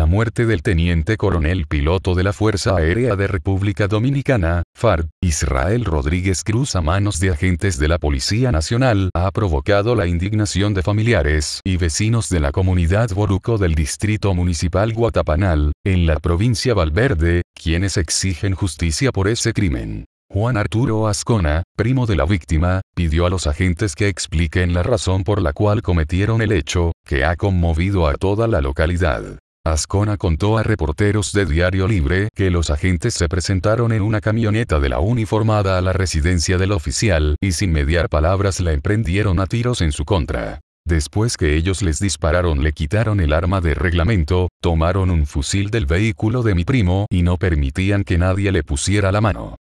La muerte del teniente coronel piloto de la Fuerza Aérea de República Dominicana, FARC, Israel Rodríguez Cruz a manos de agentes de la Policía Nacional ha provocado la indignación de familiares y vecinos de la comunidad Boruco del Distrito Municipal Guatapanal, en la provincia Valverde, quienes exigen justicia por ese crimen. Juan Arturo Ascona, primo de la víctima, pidió a los agentes que expliquen la razón por la cual cometieron el hecho, que ha conmovido a toda la localidad. Ascona contó a reporteros de Diario Libre que los agentes se presentaron en una camioneta de la uniformada a la residencia del oficial y sin mediar palabras la emprendieron a tiros en su contra. Después que ellos les dispararon le quitaron el arma de reglamento, tomaron un fusil del vehículo de mi primo y no permitían que nadie le pusiera la mano.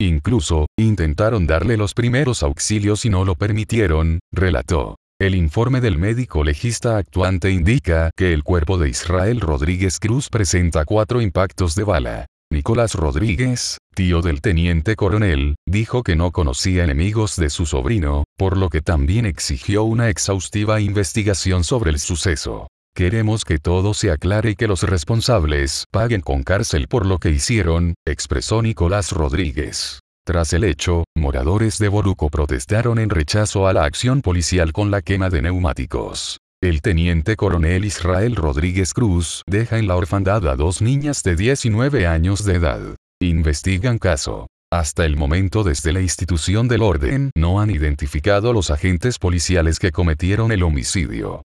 Incluso, intentaron darle los primeros auxilios y no lo permitieron, relató. El informe del médico legista actuante indica que el cuerpo de Israel Rodríguez Cruz presenta cuatro impactos de bala. Nicolás Rodríguez, tío del teniente coronel, dijo que no conocía enemigos de su sobrino, por lo que también exigió una exhaustiva investigación sobre el suceso. Queremos que todo se aclare y que los responsables paguen con cárcel por lo que hicieron, expresó Nicolás Rodríguez. Tras el hecho, moradores de Boruco protestaron en rechazo a la acción policial con la quema de neumáticos. El teniente coronel Israel Rodríguez Cruz deja en la orfandad a dos niñas de 19 años de edad. Investigan caso. Hasta el momento desde la institución del orden no han identificado los agentes policiales que cometieron el homicidio.